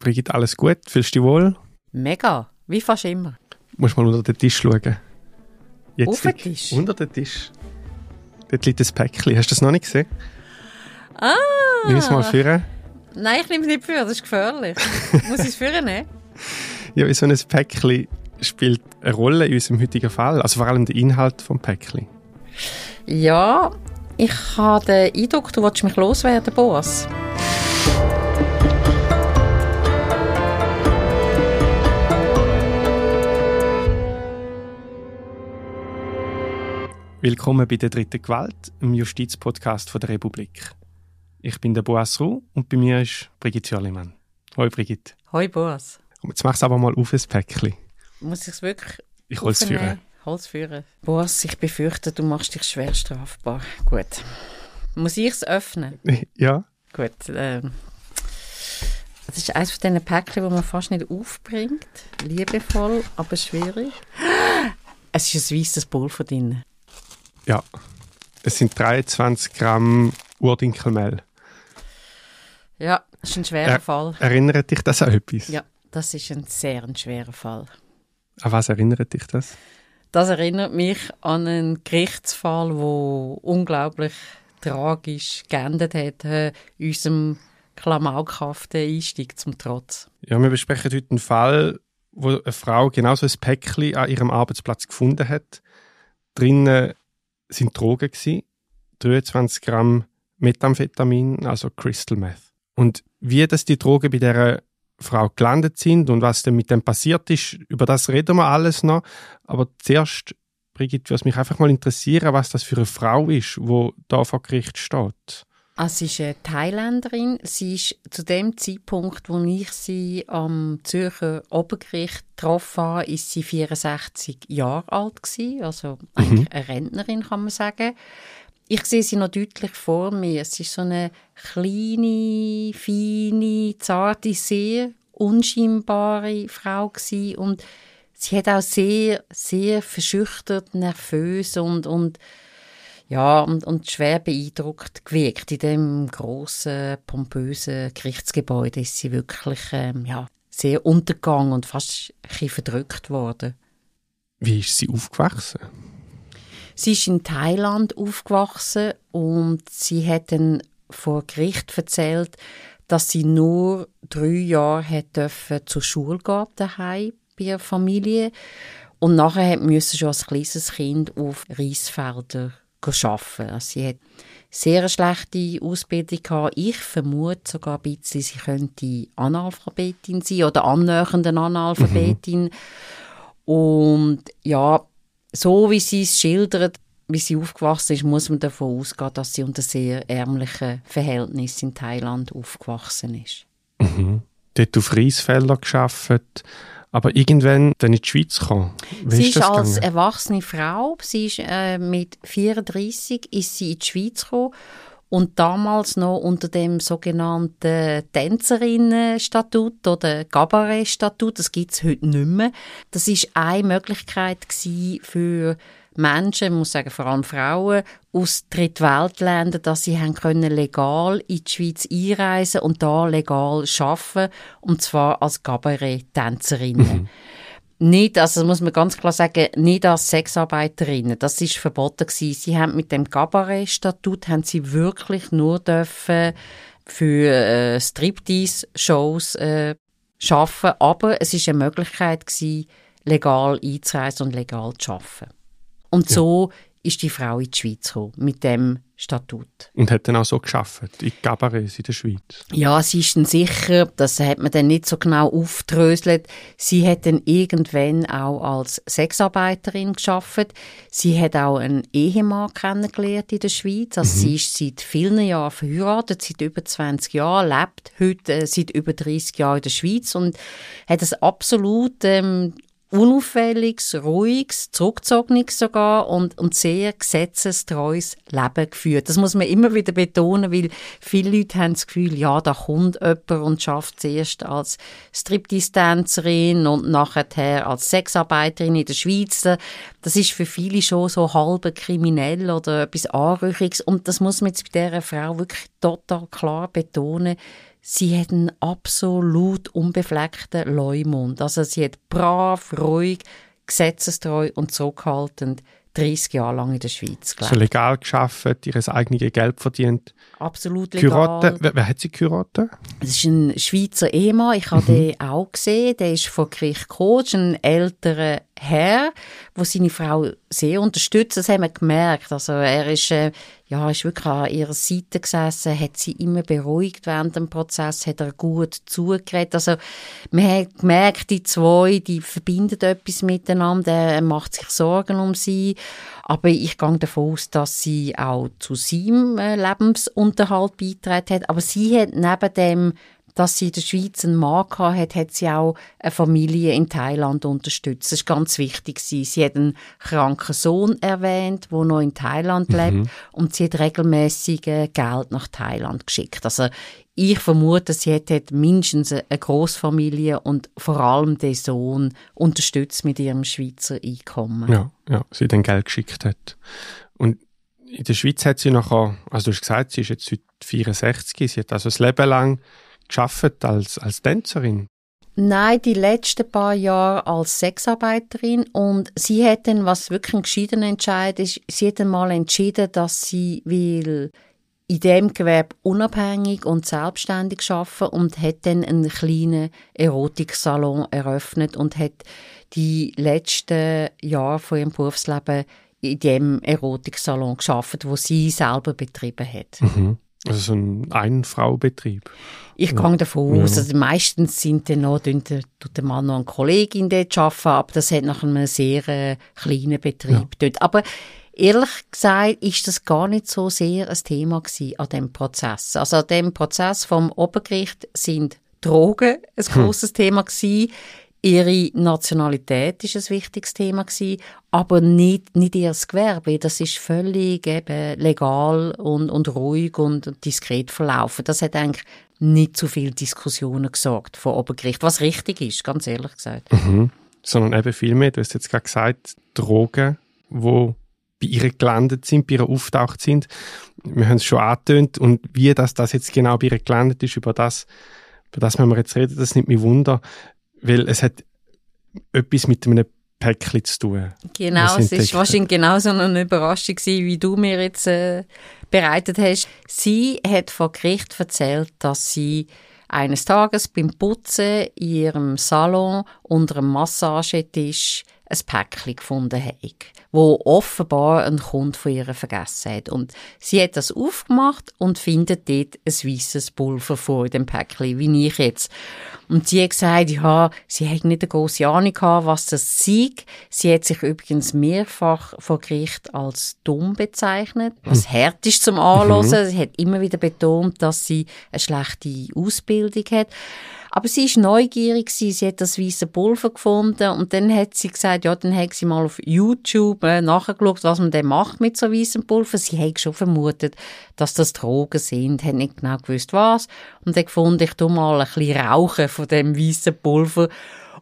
Brigitte, alles gut? Fühlst du dich wohl? Mega, wie fast immer. Du musst mal unter den Tisch schauen. Jetzt Auf den Tisch? Unter den Tisch. Dort liegt ein Päckchen. Hast du das noch nicht gesehen? Ah! Nimm es mal führen. Nein, ich nehme es nicht für, das ist gefährlich. Muss ich es führen nehmen? Ja, wie so ein Päckchen spielt eine Rolle in unserem heutigen Fall. Also vor allem der Inhalt vom Päckchen. Ja, ich habe den Eindruck, du willst mich loswerden, Boas. Willkommen bei der dritten Gewalt, im Justizpodcast von der Republik. Ich bin der Boas Ruh und bei mir ist Brigitte Jörlimann. Hoi Brigitte. Hoi, Boas. Jetzt machst du aber mal auf ein Päckchen. Muss ich es wirklich Ich aufnehmen? führen. Hol's führen. Boas, ich befürchte, du machst dich schwer strafbar. Gut. Muss ich es öffnen? Ja, Gut. Ähm, das ist eines von diesen Päckchen, die man fast nicht aufbringt. Liebevoll, aber schwierig. Es ist ein weißes Pulver drin. Ja. Es sind 23 Gramm Urdinkelmehl. Ja, das ist ein schwerer Ja. Fall. Erinnert dich das an etwas? Ja, das ist ein sehr ein schwerer Fall. An was erinnert dich das? Das erinnert mich an einen Gerichtsfall, wo unglaublich tragisch geendet hat, äh, unserem klamaukhaften Einstieg zum Trotz. Ja, wir besprechen heute einen Fall, wo eine Frau genauso ein Päckchen an ihrem Arbeitsplatz gefunden hat. Drinnen sind Drogen gewesen, 23 Gramm Methamphetamin, also Crystal Meth. Und wie das die Drogen bei der Frau gelandet sind und was denn mit dem passiert ist, über das reden wir alles noch. Aber zuerst, Brigitte, würde mich einfach mal interessieren, was das für eine Frau ist, wo da vor Gericht steht. Ah, Sie ist eine Thailänderin. Sie ist zu dem Zeitpunkt, wo ich sie am Zürcher Obergericht getroffen habe, ist sie 64 Jahre alt gewesen. Also eigentlich eine Rentnerin, kann man sagen. Ich sehe sie noch deutlich vor mir. Sie ist so eine kleine, feine, zarte, sehr unscheinbare Frau gewesen. und sie hat auch sehr, sehr verschüchtert, nervös und, und ja, und, und schwer beeindruckt gewirkt. In dem großen pompösen Gerichtsgebäude ist sie wirklich ähm, ja, sehr untergegangen und fast ein verdrückt worden. Wie ist sie aufgewachsen? Sie ist in Thailand aufgewachsen und sie hat dann vor Gericht erzählt, dass sie nur drei Jahre hat dürfen zur Schule gehen daheim bei ihrer Familie und nachher hat müssen schon als kleines Kind auf Reisfelder arbeiten. Also sie hat sehr eine schlechte Ausbildung gehabt. Ich vermute sogar ein bisschen, sie könnte Analphabetin sein oder annähernde Analphabetin. Und ja, so wie sie es schildert, wie sie aufgewachsen ist, muss man davon ausgehen, dass sie unter sehr ärmlichen Verhältnissen in Thailand aufgewachsen ist. Dort auf Reisfelder geschafft, aber irgendwann dann in die Schweiz gekommen. Wie sie ist ist als gegangen? erwachsene Frau, sie ist äh, mit 34 ist sie in die Schweiz gekommen und damals noch unter dem sogenannten Tänzerinnenstatut oder Gabaret-Statut, das gibt es heute nicht mehr. Das ist eine Möglichkeit für Menschen, ich muss sagen vor allem Frauen, aus Drittweltländern, dass sie haben können legal in die Schweiz einreisen und da legal arbeiten und zwar als Gabaret-Tänzerinnen. Nicht, also das muss man ganz klar sagen, nicht als Sexarbeiterinnen. Das ist verboten gewesen. Sie haben mit dem Cabaret-Statut haben sie wirklich nur dürfen für äh, Striptease-Shows äh, schaffen, aber es ist eine Möglichkeit gewesen, legal einzureisen und legal zu arbeiten. Und so ist die Frau in die Schweiz gekommen, mit dem Statut. Und hat dann auch so geschafft in Cabarets in der Schweiz. Ja, sie ist dann sicher, das hat man dann nicht so genau aufdröselt. Sie hat dann irgendwann auch als Sexarbeiterin geschafft. Sie hat auch einen Ehemann kennengelernt in der Schweiz. Also sie ist seit vielen Jahren verheiratet, seit über 20 Jahren, lebt heute äh, seit über 30 Jahren in der Schweiz und hat ein absolut ähm, unauffälliges, ruhiges, zurückgezogenes sogar und, und sehr gesetzestreues Leben geführt. Das muss man immer wieder betonen, weil viele Leute haben das Gefühl, ja, da kommt jemand und schafft zuerst als Striptease-Tänzerin und nachher als Sexarbeiterin in der Schweiz. Das ist für viele schon so halb kriminell oder etwas Anrüchiges und das muss man jetzt bei dieser Frau wirklich total klar betonen. Sie hat einen absolut unbefleckten Leumund. Also sie hat brav, ruhig, gesetzestreu und zurückhaltend 30 Jahre lang in der Schweiz gelebt. So legal geschafft, ihr eigenes Geld verdient. Absolut legal. Kurate, wer, wer, hat sie geheiratet? Das ist ein Schweizer Ehemann. Ich habe mhm. den auch gesehen. Der ist vor Gericht gekommen. ein älterer Herr, wo seine Frau sehr unterstützt. Das haben wir gemerkt. Also er ist, äh, ja, ist wirklich an ihrer Seite gesessen, hat sie immer beruhigt während dem Prozess, hat er gut zugeredet. Also man hat gemerkt, die zwei, die verbinden etwas miteinander. Er macht sich Sorgen um sie. Aber ich gehe davon aus, dass sie auch zu seinem äh, Lebensunterhalt beitragen hat. Aber sie hat neben dem dass sie in der Schweiz einen Mann hat, hat sie auch eine Familie in Thailand unterstützt. Das ist ganz wichtig. Sie hat einen kranken Sohn erwähnt, der noch in Thailand mhm. lebt und sie hat regelmäßig äh, Geld nach Thailand geschickt. Also ich vermute, sie hat mindestens eine Großfamilie und vor allem den Sohn unterstützt mit ihrem Schweizer Einkommen. Ja, ja, sie dann Geld geschickt hat. Und in der Schweiz hat sie nachher, also du hast gesagt, sie ist jetzt heute 64, sie hat also das Leben lang geschafft als, als Tänzerin? Nein, die letzten paar Jahre als Sexarbeiterin und sie hat dann, was wirklich ein gescheidener Entscheid ist, sie hat dann mal entschieden, dass sie will in dem Gewerbe unabhängig und selbstständig arbeiten und hat dann einen kleinen Erotiksalon eröffnet und hat die letzten Jahre von ihrem Berufsleben in dem Erotiksalon geschafft, wo sie selber betrieben hat. Mhm. Also so ein Ein-Frau-Betrieb. Ich gehe davon aus, also meistens sind dann noch, tut der Mann noch eine Kollegin dort arbeiten, aber das hat nach einem sehr äh, kleinen Betrieb ja. dort. Aber ehrlich gesagt ist das gar nicht so sehr ein Thema gewesen an dem Prozess. Also an dem Prozess vom Obergericht sind Drogen ein hm. großes Thema gewesen. Ihre Nationalität ist ein wichtiges Thema gewesen, aber nicht, nicht ihr Gewerbe. Das ist völlig eben legal und, und ruhig und diskret verlaufen. Das hat eigentlich nicht zu viel Diskussionen gesorgt vor Obergericht, was richtig ist, ganz ehrlich gesagt. Mhm. Sondern eben viel mehr, du hast jetzt gerade gesagt, Drogen, wo bei ihr gelandet sind, bei ihr auftaucht sind. Wir haben es schon angetönt und wie das, das jetzt genau bei ihr gelandet ist, über das, über das müssen wir jetzt reden, das nimmt mich Wunder weil es hat etwas mit einem Päckchen zu tun. Genau, es ist wahrscheinlich genauso eine Überraschung gewesen, wie du mir jetzt äh, bereitet hast. Sie hat vor Gericht erzählt, dass sie eines Tages beim Putzen in ihrem Salon unter einem Massagetisch ein Päckchen gefunden hat, wo offenbar ein Kunde von ihr vergessen hat. Und sie hat das aufgemacht und findet dort ein weißes Pulver vor dem Päckchen, wie ich jetzt. Und sie hat gesagt, ja, sie hat nicht eine grosse Ahnung gehabt, was das sei. Sie hat sich übrigens mehrfach vor Gericht als dumm bezeichnet, was hm. hart ist zum Anhören. Mhm. Sie hat immer wieder betont, dass sie eine schlechte Ausbildung hat. Aber sie ist neugierig sie hat das weiße Pulver gefunden und dann hat sie gesagt, ja, dann hat sie mal auf YouTube äh, nachgeschaut, was man denn macht mit so weißem Pulver. Sie hat schon vermutet, dass das Drogen sind, hat nicht genau gewusst was und hat gefunden, ich tu mal ein bisschen rauchen von dem weißen Pulver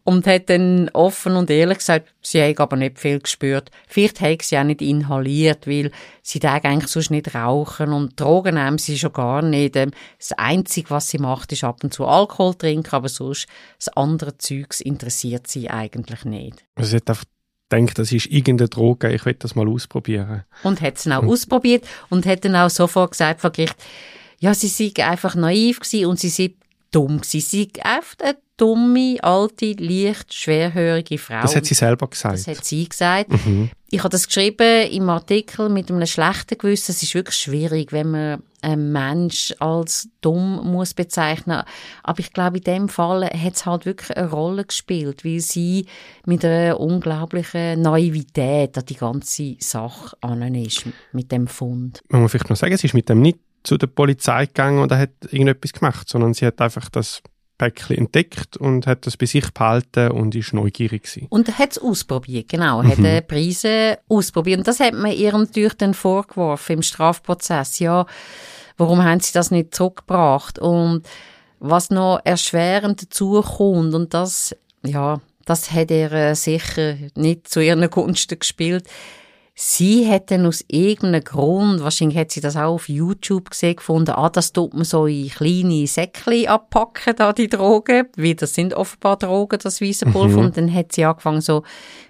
und hat dann offen und ehrlich gesagt, sie hat aber nicht viel gespürt. Vielleicht hat sie auch nicht inhaliert, weil sie darf eigentlich sonst nicht rauchen und Drogen nehmen sie schon gar nicht. Ähm, das Einzige, was sie macht, ist ab und zu Alkohol trinken, aber sonst das andere Zeugs interessiert sie eigentlich nicht. Also sie hat einfach denkt, das ist irgendeine Droge, ich will das mal ausprobieren. Und hat es auch und ausprobiert und hat dann auch sofort gesagt vor Gericht, ja, sie sei einfach naiv gewesen und sie sei dumm gewesen. Sie sei einfach eine dumme, alte, leicht schwerhörige Frau. Das hat sie selber gesagt. Das hat sie gesagt. Mhm. Ich habe das geschrieben im Artikel mit einem schlechten Gewissen. Es ist wirklich schwierig, wenn man einen Mensch als dumm muss bezeichnen. Aber ich glaube, in dem Fall hat es halt wirklich eine Rolle gespielt, weil sie mit einer unglaublichen Naivität an die ganze Sache an ist, mit dem Fund. Man muss vielleicht noch sagen, sie ist mit dem nicht zu der Polizei gegangen und hat irgendetwas gemacht, sondern sie hat einfach das Päckchen entdeckt und hat das bei sich behalten und ist neugierig gewesen. Und hat es ausprobiert, genau, mhm. hat die Preise ausprobiert. Und das hat man ihr natürlich dann vorgeworfen im Strafprozess. Ja, warum haben sie das nicht zurückgebracht? Und was noch erschwerend dazu kommt, und das, ja, das hat er äh, sicher nicht zu ihren Gunsten gespielt, Sie dann aus irgendeinem Grund, wahrscheinlich hat sie das auch auf YouTube gesehen, gefunden, ah, das tut man so in kleine Säckchen abpacken, da die Drogen, weil das sind offenbar Drogen, das weiße Pulver, mhm. und dann hat sie angefangen so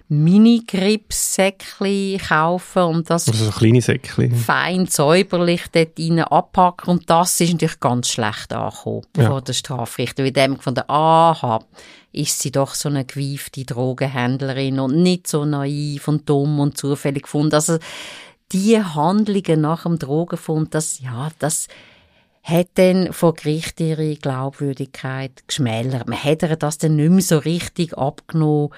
Mini-Grips-Säckchen kaufen und das also so kleine Säckchen. fein säuberlich dort rein abpacken und das ist natürlich ganz schlecht angekommen ja. vor der Strafrichter, weil dem von der aha, ist sie doch so eine gewiefte Drogenhändlerin und nicht so naiv und dumm und zufällig gefunden. Also die Handlungen nach dem Drogenfund, das, ja, das hat dann vor Gericht ihre Glaubwürdigkeit geschmälert. Man hat ihr das dann nicht mehr so richtig abgenommen,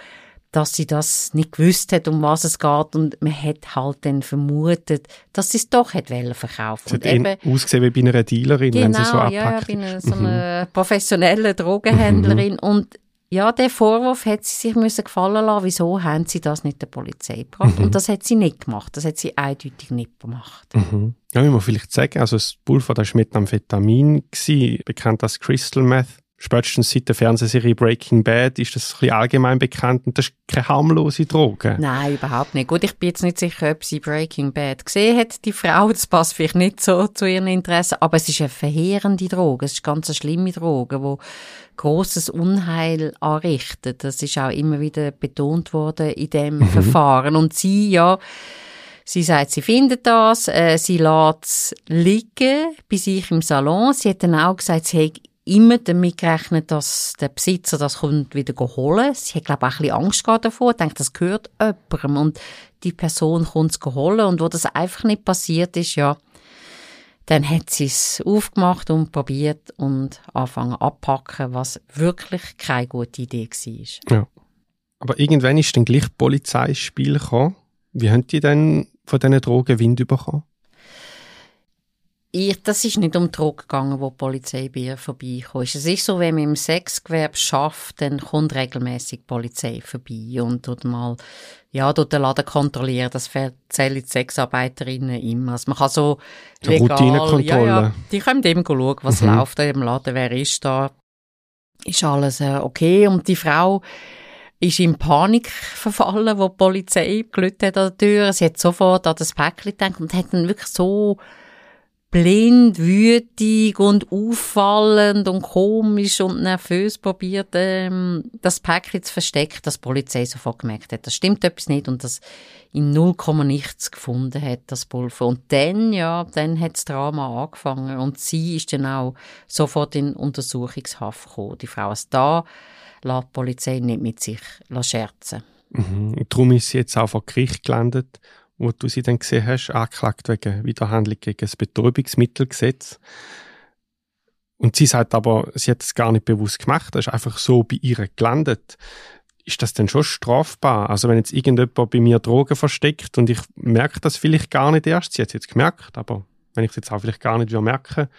dass sie das nicht gewusst hat, um was es geht und man hat halt dann vermutet, dass sie es doch hat verkaufen. Sie hat eben, ausgesehen wie bei einer Dealerin, genau, wenn sie so abpackt. ja, bei einer, so einer mhm. professionellen Drogenhändlerin mhm. und ja, der Vorwurf hat sie sich müssen gefallen lassen. Wieso haben sie das nicht der Polizei gebracht? Mhm. Und das hat sie nicht gemacht. Das hat sie eindeutig nicht gemacht. Mhm. Ja, wie man vielleicht sagen, also das Pulver, das war Methamphetamin, bekannt als Crystal Meth spätestens seit der Fernsehserie Breaking Bad ist das ein bisschen allgemein bekannt und das ist keine harmlose Droge. Nein, überhaupt nicht. Gut, ich bin jetzt nicht sicher, ob sie Breaking Bad gesehen hat, die Frau. Das passt vielleicht nicht so zu ihren Interessen, aber es ist eine verheerende Droge. Es ist ganz eine schlimme Droge, die großes Unheil anrichtet. Das ist auch immer wieder betont worden in dem mhm. Verfahren. Und sie, ja, Sie sagt, sie findet das, äh, sie lässt es liegen bei sich im Salon. Sie hat dann auch gesagt, sie hat immer damit gerechnet, dass der Besitzer das kommt wieder holen. Sie hat, glaube ich, auch ein bisschen Angst davor, denkt, das gehört jemandem und die Person kommt es holen und wo das einfach nicht passiert ist, ja, dann hat sie es aufgemacht und probiert und anfangen abpacken, was wirklich keine gute Idee war. Ja. Aber irgendwann ist dann gleich die Polizei ins Spiel gekommen. Wie haben die denn von diesen Drogen Wind bekommen? Ich, das ist nicht um Drogen gegangen, wo die Polizei bei ihr vorbeikommt. Es ist so, wenn man im Sexgewerbe schafft, dann kommt regelmäßig die Polizei vorbei und tut mal, ja, tut den Laden kontrollieren. Das erzählen die Sexarbeiterinnen immer. Also man kann so legal, ja, ja, die können eben schauen, was mhm. läuft da im Laden, wer ist da, ist alles äh, okay. Und die Frau, ist in Panik verfallen, wo die Polizei gelüht hat an der Tür. Sie hat sofort an das Päckchen gedacht und hat dann wirklich so blind, wütig und auffallend und komisch und nervös probiert, ähm, das Päckchen zu verstecken, dass die Polizei sofort gemerkt hat, das stimmt etwas nicht und das in 0, nichts gefunden hat, das Pulver. Und dann, ja, dann hat das Drama angefangen und sie ist dann auch sofort in Untersuchungshaft gekommen. Die Frau ist da, lässt die Polizei nicht mit sich scherzen. Mhm. Darum ist sie jetzt auch vor Gericht gelandet wo du sie dann gesehen hast, angeklagt wegen Widerhandlung gegen das Betäubungsmittelgesetz. Und sie sagt aber, sie hat es gar nicht bewusst gemacht, das ist einfach so bei ihr gelandet. Ist das denn schon strafbar? Also wenn jetzt irgendjemand bei mir Drogen versteckt und ich merke das vielleicht gar nicht erst, sie hat es jetzt gemerkt, aber wenn ich es jetzt auch vielleicht gar nicht merke,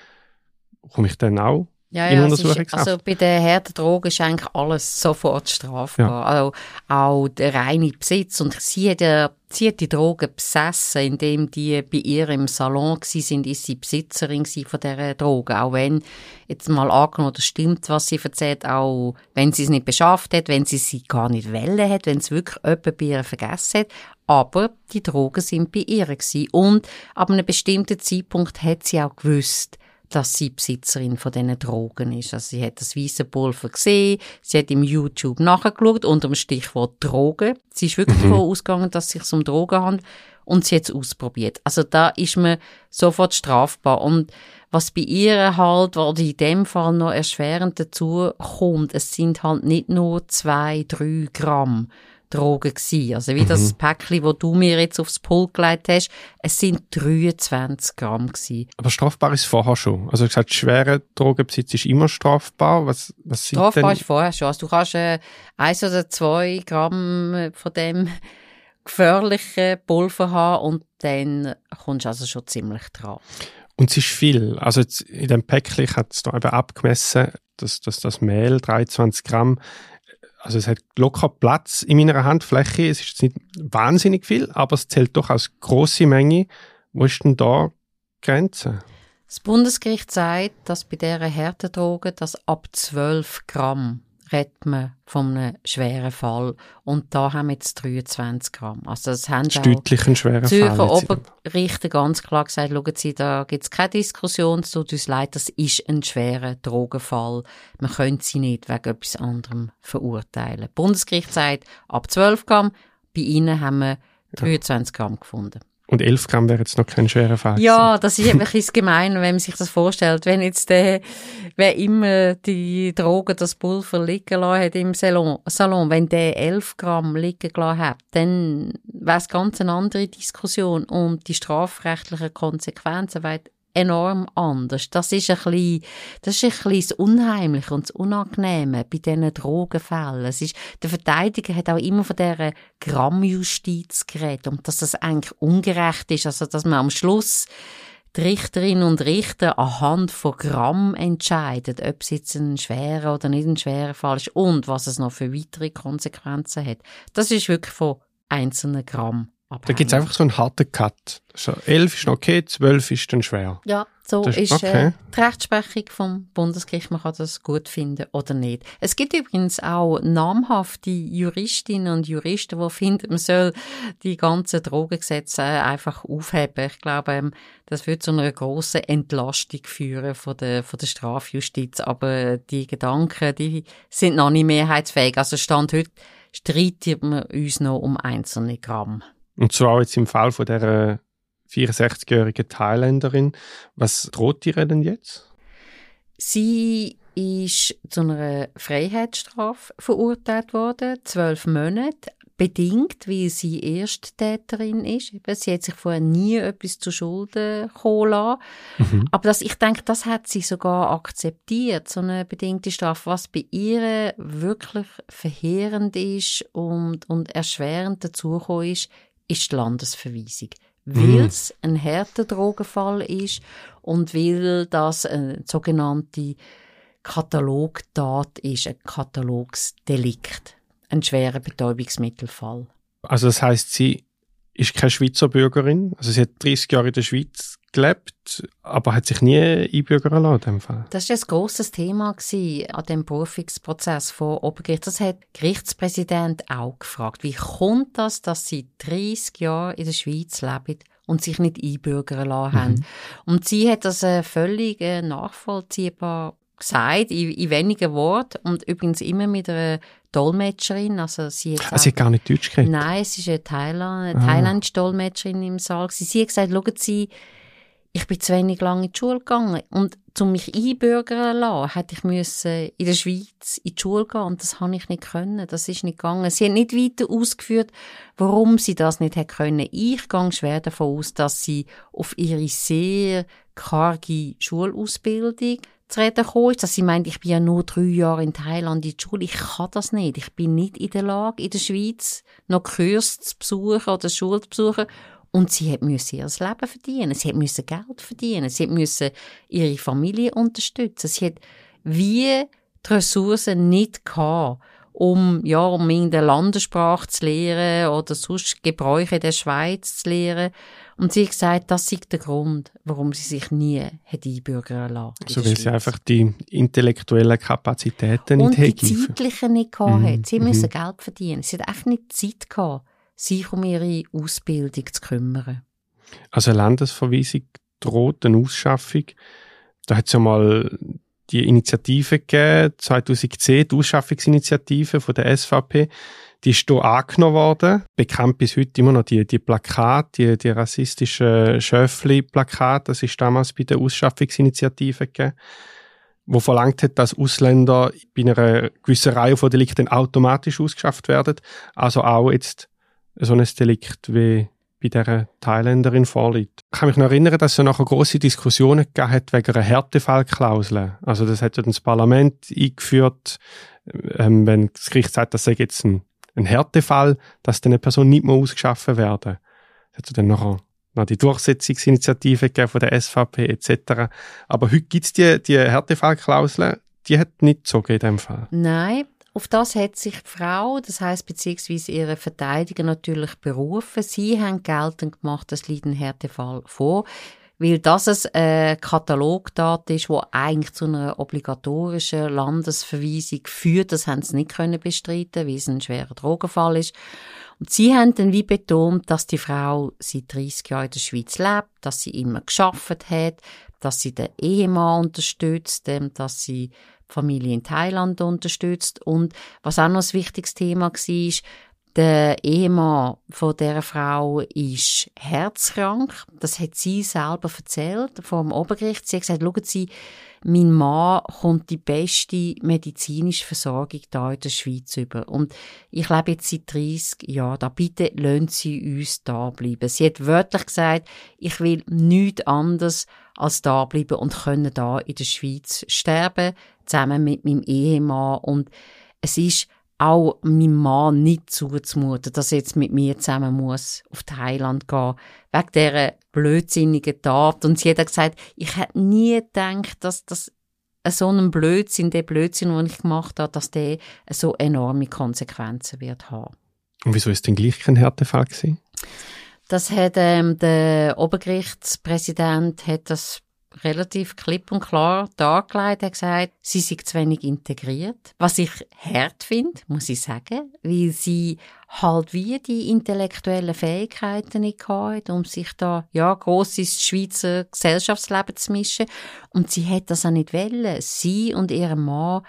komme ich dann auch ja, ja, ist, also bei den harten Drogen ist eigentlich alles sofort strafbar. Ja. Also auch der reine Besitz. Und sie hat, ja, sie hat die Drogen besessen, indem die bei ihr im Salon sind, ist sie Besitzerin von dieser Drogen. Auch wenn jetzt mal angenommen, das stimmt, was sie erzählt, auch wenn sie es nicht beschafft hat, wenn sie sie gar nicht welle hat, wenn es wirklich jemand bei ihr vergessen hat. Aber die Drogen sind bei ihr gewesen. Und ab einem bestimmten Zeitpunkt hat sie auch gewusst, dass sie Besitzerin von diesen Drogen ist. Also sie hat das weiße Pulver gesehen, sie hat im YouTube nachgeschaut unter dem Stichwort Drogen. Sie ist wirklich mhm. davon ausgegangen, dass es sich um Drogen handelt und sie hat es ausprobiert. Also da ist man sofort strafbar. Und was bei ihr halt, oder in dem Fall noch erschwerend dazu kommt, es sind halt nicht nur zwei, drei Gramm Drogen gewesen. Also wie mhm. das Päckchen, wo du mir jetzt aufs Pult gelegt hast, es sind 23 Gramm gewesen. Aber strafbar ist vorher schon. Also gesagt, schwere Drogenbesitz ist immer strafbar. Was, was sind strafbar denn? ist vorher schon. Also du kannst äh, eins oder zwei Gramm von dem gefährlichen Pulver haben und dann kommst du also schon ziemlich dran. Und es ist viel. Also in dem Päckchen, habe es da eben abgemessen, dass, dass das Mehl 23 Gramm also es hat locker Platz in meiner Handfläche. Es ist nicht wahnsinnig viel, aber es zählt doch als große Menge. Wo ist denn da Grenze? Das Bundesgericht sagt, dass bei dieser Härtedroge das ab 12 Gramm redet man von einem schweren Fall. Und da haben wir jetzt 23 Gramm. Also das haben das deutlich ein schwerer Zürcher Fall. Oberrichter ganz klar gesagt, schauen Sie, da gibt es keine Diskussion, es tut uns leid, das ist ein schwerer Drogenfall. Man könnte sie nicht wegen etwas anderem verurteilen. Das Bundesgericht sagt, ab 12 Gramm, bei Ihnen haben wir 23 Gramm gefunden. Und 11 Gramm wäre jetzt noch kein schwerer Fall. Ja, das ist wirklich gemein, wenn man sich das vorstellt. Wenn jetzt der, wer immer die Drogen, das Pulver liegen lassen hat im Salon, Salon wenn der 11 Gramm liegen gelassen hat, dann wäre es ganz eine andere Diskussion und die strafrechtlichen Konsequenzen weil enorm anders. Das ist ein bisschen, das ist ein bisschen das Unheimliche und das Unangenehme bei diesen Drogenfällen. Es ist, der Verteidiger hat auch immer von dieser Grammjustiz geredet und dass das eigentlich ungerecht ist, also dass man am Schluss die Richterinnen und Richter anhand von Gramm entscheiden, ob es jetzt ein schwerer oder nicht ein schwerer Fall ist und was es noch für weitere Konsequenzen hat. Das ist wirklich von einzelnen Gramm abhängig. Da gibt es einfach so einen harten Cut. Also 11 ist noch okay, 12 ist dann schwer. Ja, so ist, ist okay. äh, die Rechtsprechung vom Bundesgericht. Man kann das gut finden oder nicht. Es gibt übrigens auch namhafte Juristinnen und Juristen, die finden, man soll die ganzen Drogengesetze einfach aufheben. Ich glaube, ähm, das wird zu einer grossen Entlastung führen von der, von der Strafjustiz. Aber die Gedanken, die sind noch nicht mehrheitsfähig. Also Stand heute streiten wir uns noch um einzelne Gramm. Und auch jetzt im Fall von der 64-jährigen Thailänderin. Was droht ihr denn jetzt? Sie ist zu einer Freiheitsstrafe verurteilt worden, zwölf Monate, bedingt, weil sie Ersttäterin ist. Sie hat sich vorher nie etwas zu Schulden kommen lassen. Mhm. Aber das, ich denke, das hat sie sogar akzeptiert, so eine bedingte Strafe. Was bei ihr wirklich verheerend ist und, und erschwerend dazugekommen ist, ist die Landesverweisung. Weil es mhm. ein harter Drogenfall ist und weil das eine sogenannte Katalogtat ist, ein Katalogsdelikt, ein schwerer Betäubungsmittelfall. Also das heißt, sie ist keine Schweizer Bürgerin, also sie hat 30 Jahre in der Schweiz gelebt, aber hat sich nie einbürgern lassen in dem Fall. Das war ein grosses Thema an dem Berufungsprozess von Obergericht. Das hat der Gerichtspräsident auch gefragt. Wie kommt das, dass sie 30 Jahre in der Schweiz leben und sich nicht einbürgern lassen haben? Mhm. Und sie hat das äh, völlig äh, nachvollziehbar gesagt, in, in wenigen Worten und übrigens immer mit einer Dolmetscherin. Also sie hat, ah, sie hat gar nicht Deutsch geredet? Nein, es ist eine, Thailand, ah. thailändische Dolmetscherin im Saal. Sie hat gesagt, schauen Sie, ich bin zu wenig lange in die Schule gegangen und um mich einbürgern zu lassen, hätte ich müssen in der Schweiz in die Schule gehen und das habe ich nicht können. Das ist nicht gegangen. Sie hat nicht weiter ausgeführt, warum sie das nicht hätte können. Ich gehe schwer davon aus, dass sie auf ihre sehr karge Schulausbildung zu reden gekommen ist, dass sie meint, ich bin ja nur drei Jahre in Thailand in der Schule. Ich kann das nicht. Ich bin nicht in der Lage, in der Schweiz noch Kurs zu besuchen oder Schule zu besuchen und sie hat müssen ihr Leben verdienen. Sie hat müssen Geld verdienen. Sie hat müssen ihre Familie unterstützen. Sie hat wie die Ressourcen nicht gehabt, um, ja, um in der Landessprache zu lehren oder sonst Gebräuche der Schweiz zu lehren. Und sie hat gesagt, das ist der Grund, warum sie sich nie hat einbürgern lassen. So weil sie einfach die intellektuellen Kapazitäten nicht Und die zeitlichen nicht gehabt mhm. hat. Sie mhm. müssen Geld verdienen. Sie hat einfach nicht Zeit gehabt sich um ihre Ausbildung zu kümmern. Also eine Landesverweisung droht eine Ausschaffung. Da hat es ja mal die Initiative gegeben, 2010, die Ausschaffungsinitiative von der SVP. Die ist hier angenommen worden. Bekannt bis heute immer noch die, die Plakate, die, die rassistischen Schöffli-Plakate. Das ist damals bei der Ausschaffungsinitiative gegeben wo verlangt hat, dass Ausländer bei einer gewissen Reihe von Delikten automatisch ausgeschafft werden. Also auch jetzt so ein Delikt wie bei dieser Thailänderin vorliegt. Ich kann mich noch erinnern, dass es ja nachher grosse Diskussionen gegeben hat wegen einer Härtefallklausel. Also das hat das Parlament eingeführt, ähm, wenn das Gericht sagt, das sei jetzt ein, ein Härtefall, dass dann eine Person nicht mehr ausgeschaffen werden. Das hat dann nachher noch die Durchsetzungsinitiative gegeben von der SVP etc. Aber heute gibt es die, die Härtefallklausel, die hat nicht so in dem Fall. Nein, auf das hat sich die Frau, das heißt beziehungsweise ihre Verteidiger natürlich berufen. Sie haben geltend gemacht, das liegt ein Härtefall vor. weil das ein äh, Katalogdat ist, wo eigentlich zu einer obligatorischen Landesverweisung führt. Das haben sie nicht können bestreiten, weil es ein schwerer Drogenfall ist. Und sie haben dann wie betont, dass die Frau seit 30 Jahren in der Schweiz lebt, dass sie immer geschafft hat, dass sie den Ehemann unterstützt, dass sie Familie in Thailand unterstützt und was auch noch ein wichtiges Thema war, der Ehemann von der Frau ist herzkrank. Das hat sie selber erzählt vom Obergericht. Sie hat gesagt, schauen Sie, mein Mann kommt die beste medizinische Versorgung da in der Schweiz über. Und ich lebe jetzt seit 30 Jahren da. Bitte lassen Sie uns da bleiben. Sie hat wörtlich gesagt, ich will nichts anderes als da bleiben und können da in der Schweiz sterben, zusammen mit meinem Ehemann. Und es ist auch meinem Mann nicht zuzumuten, dass er jetzt mit mir zusammen muss auf Thailand gehen, wegen dieser blödsinnigen Tat. Und sie hat gesagt, ich hätte nie gedacht, dass das so ein Blödsinn, der Blödsinn, den ich gemacht habe, dass der so enorme Konsequenzen wird haben. Und wieso ist denn gleich kein Härtefall gewesen? Das hat ähm, der Obergerichtspräsident hat das relativ klipp und klar dargelegt. Er hat gesagt, sie sind zu wenig integriert. Was ich hart finde, muss ich sagen, weil sie halt wie die intellektuellen Fähigkeiten nicht hatten, um sich da, ja, gross ins Schweizer Gesellschaftsleben zu mischen. Und sie hat das auch nicht wollen. Sie und ihr Mann,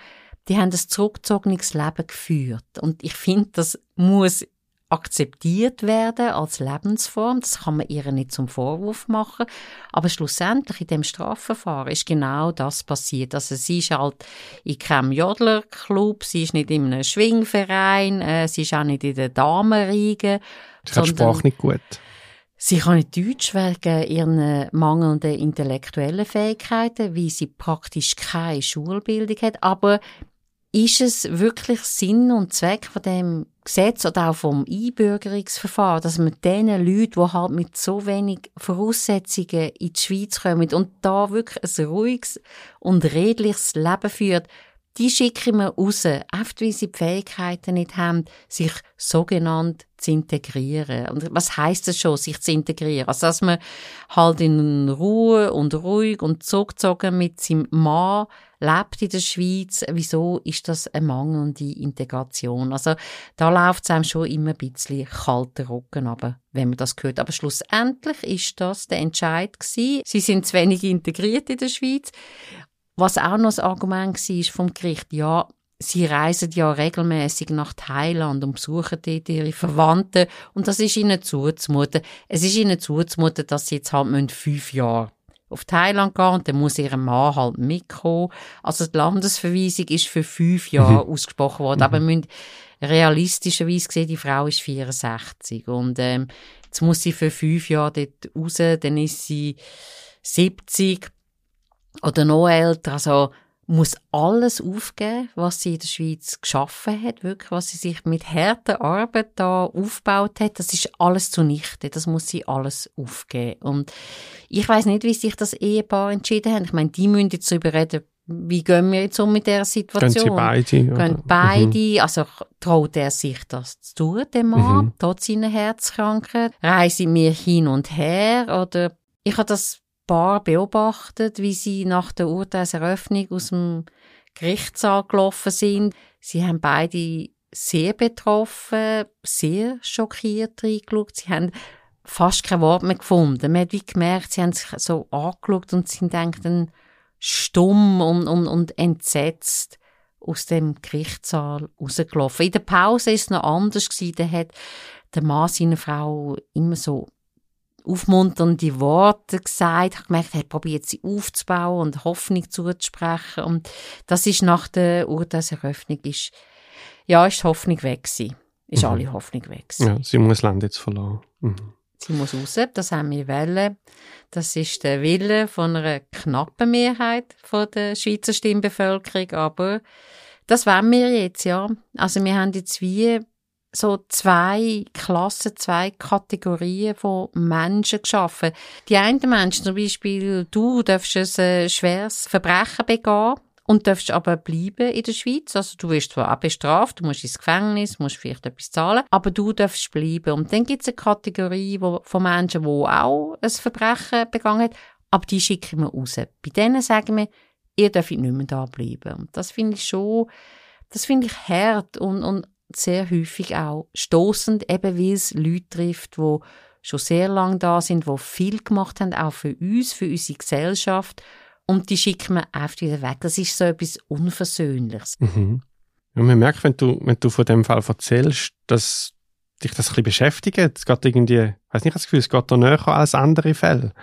die haben ein zurückgezogenes Leben geführt. Und ich finde, das muss akzeptiert werden als Lebensform. Das kann man ihr nicht zum Vorwurf machen. Aber schlussendlich in dem Strafverfahren ist genau das passiert. Also sie ist halt in keinem Jodlerclub, sie ist nicht in einem Schwingverein, äh, sie ist auch nicht in der Damenriege. Sie hat Sprache nicht gut. Sie kann nicht Deutsch wegen ihren mangelnden intellektuellen Fähigkeiten, wie sie praktisch keine Schulbildung hat. Aber ist es wirklich Sinn und Zweck von dem Gesetz oder auch vom Einbürgerungsverfahren, dass man den Leuten, die halt mit so wenig Voraussetzungen in die Schweiz kommen und da wirklich ein ruhiges und redliches Leben führt, die schicken wir raus, oft weil sie die Fähigkeiten nicht haben, sich sogenannt zu integrieren. Und was heißt das schon, sich zu integrieren? Also, dass man halt in Ruhe und ruhig und zurückgezogen mit seinem Mann lebt in der Schweiz. Wieso ist das eine mangelnde Integration? Also, da läuft es einem schon immer ein bisschen kalter Rücken aber wenn man das hört. Aber schlussendlich ist das der Entscheid gewesen. Sie sind zu wenig integriert in der Schweiz. Was auch noch ein Argument war vom Gericht, ja, sie reisen ja regelmäßig nach Thailand und besuchen dort ihre Verwandten und das ist ihnen zuzumuten. Es ist ihnen zuzumuten, dass sie jetzt halt fünf Jahre auf Thailand gehen und dann muss ihr Mann halt mitkommen. Also die Landesverweisung ist für fünf Jahre mhm. ausgesprochen worden, mhm. aber müssen realistischerweise gesehen, die Frau ist 64 und ähm, jetzt muss sie für fünf Jahre dort raus, dann ist sie 70 oder noch älter, also muss alles aufgeben, was sie in der Schweiz geschaffen hat, wirklich, was sie sich mit harter Arbeit da aufgebaut hat, das ist alles zunichte, das muss sie alles aufgeben. Und ich weiß nicht, wie sich das Ehepaar entschieden hat. Ich meine, die müssen jetzt darüber reden, wie gehen wir jetzt um mit dieser Situation? Gehen sie beide? Oder? Gehen beide, mhm. also traut er sich das zu tun, der Mann, mhm. trotz seiner Herzkrankheit? Reisen wir hin und her oder ich habe das Paar beobachtet, wie sie nach der Urteilseröffnung aus dem Gerichtssaal gelaufen sind. Sie haben beide sehr betroffen, sehr schockiert reingeschaut. Sie haben fast kein Wort mehr gefunden. Man hat wie gemerkt, sie haben sich so angeschaut und sind dann stumm und, und, und entsetzt aus dem Gerichtssaal rausgelaufen. In der Pause ist es noch anders gewesen. Da hat der Mann seiner Frau immer so aufmunternde Worte gesagt. Ich habe gemerkt, er probiert sie aufzubauen und Hoffnung zuzusprechen. Und das ist nach der Urteilseröffnung ist, ja, ist die Hoffnung weg gewesen. Ist mhm. alle Hoffnung weg gewesen. Ja, sie muss Land jetzt verlassen. Mhm. Sie muss raus, das haben wir wollen. Das ist der Wille von einer knappen Mehrheit von der Schweizer Stimmbevölkerung, aber das wollen wir jetzt, ja. Also wir haben jetzt wie so zwei Klassen, zwei Kategorien von Menschen geschaffen. Die einen Menschen, zum Beispiel du, darfst ein äh, schweres Verbrechen begehen und darfst aber bleiben in der Schweiz. Also du wirst zwar auch bestraft, du musst ins Gefängnis, musst vielleicht etwas zahlen, aber du darfst bleiben. Und dann gibt es eine Kategorie wo, von Menschen, die auch ein Verbrechen begangen haben, aber die schicken wir raus. Bei denen sagen wir, ihr dürft nicht mehr da bleiben. Und das finde ich schon, das finde ich hart und, und sehr häufig auch stoßend, eben weil es Leute trifft, die schon sehr lange da sind, die viel gemacht haben, auch für uns, für unsere Gesellschaft. Und die schicken wir einfach wieder weg. Das ist so etwas Unversöhnliches. Mhm. Ja, man merkt, wenn du, wenn du von dem Fall erzählst, dass dich das ein bisschen beschäftigt. Es geht irgendwie, ich weiß nicht, das Gefühl, es geht da näher als andere Fälle.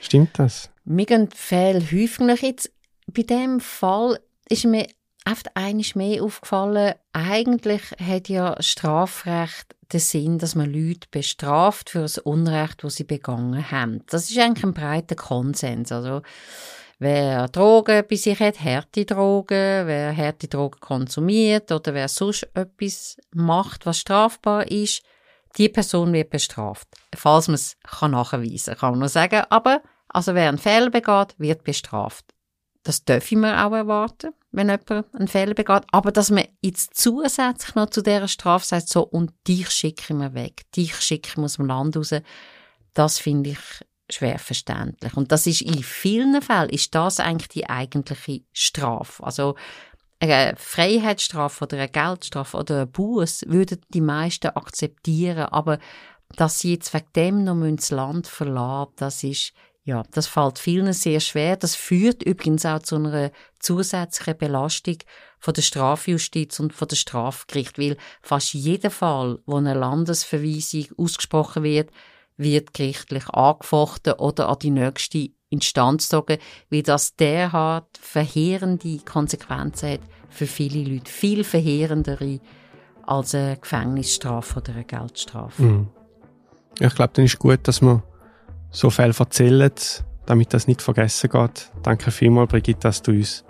Stimmt das? Mir gehen Fälle häufig jetzt. Bei dem Fall ist mir oft einiges mehr aufgefallen. Eigentlich hat ja Strafrecht den Sinn, dass man Leute bestraft für das Unrecht, das sie begangen haben. Das ist eigentlich ein breiter Konsens. Also, wer Drogen bei sich hat, harte Drogen, wer harte Drogen konsumiert oder wer sonst etwas macht, was strafbar ist, die Person wird bestraft. Falls man es nachweisen kann, kann man nur sagen. Aber, also wer einen Fehler begeht, wird bestraft. Das dürfen wir auch erwarten, wenn jemand einen Fehler begeht. Aber dass man jetzt zusätzlich noch zu dieser Strafe sagt, so, und dich schicken wir weg, dich schicken wir aus dem Land raus, das finde ich schwer verständlich. Und das ist in vielen Fällen, ist das eigentlich die eigentliche Strafe. Also, eine Freiheitsstrafe oder eine Geldstrafe oder eine Buß würden die meisten akzeptieren, aber dass sie jetzt wegen dem noch das Land verlassen, das ist ja, das fällt vielen sehr schwer. Das führt übrigens auch zu einer zusätzlichen Belastung von der Strafjustiz und von der Strafgericht, weil fast jeder Fall, wo eine Landesverweisung ausgesprochen wird, wird gerichtlich angefochten oder an die nächste Instanz gezogen, weil das derart verheerende Konsequenzen hat für viele Leute. Viel verheerendere als eine Gefängnisstrafe oder eine Geldstrafe. Mhm. Ich glaube, dann ist gut, dass man so viel erzählen, damit das nicht vergessen geht. Danke vielmals, Brigitte, dass du uns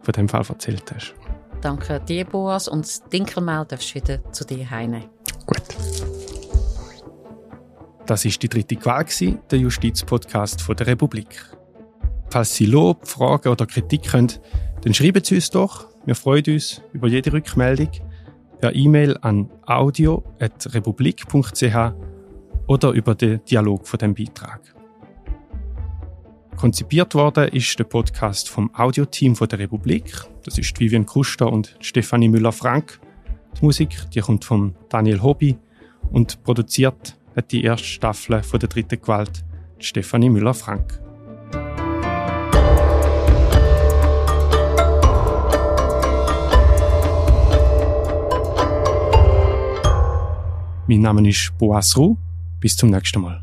von dem Fall erzählt hast. Danke dir, Boas, und das Dinkelmehl darfst du wieder zu dir heimnehmen. Gut. Das ist die dritte Qual, der Justizpodcast der Republik. Falls Sie Lob, Fragen oder Kritik haben, dann schreiben Sie uns doch. Wir freuen uns über jede Rückmeldung per E-Mail an audio.republik.ch oder über den Dialog von dem Beitrag. Konzipiert worden ist der Podcast vom Audioteam der Republik. Das ist Vivian Kuster und Stefanie Müller-Frank. Die Musik die kommt von Daniel Hobby und produziert hat die erste Staffel von der dritten Gewalt Stefanie Müller-Frank. Mein Name ist Boas Ruh. Bis zum nächsten Mal.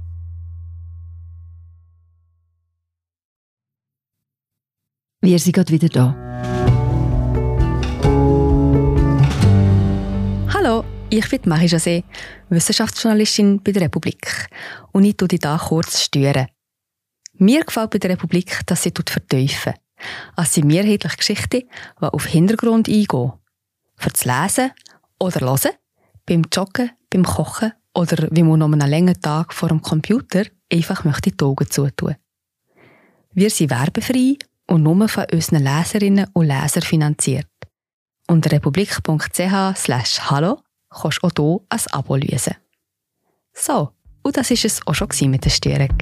Wir sind gerade wieder da. Hallo, ich bin Marie José, Wissenschaftsjournalistin bei der Republik. Und ich tue dich hier kurz steuern. Mir gefällt bei der Republik, dass sie vertiefen. Es sind mehrheitliche Geschichten, die auf Hintergrund eingehen. Für das Lesen oder Hören, beim Joggen, beim Kochen oder wie man noch einen langen Tag vor dem Computer einfach möchte die Augen zutun. Wir sind werbefrei und nur von unseren Leserinnen und Lesern finanziert. Unter republik.ch slash hallo kannst auch hier ein Abo lösen. So, und das war es auch schon mit der Störung.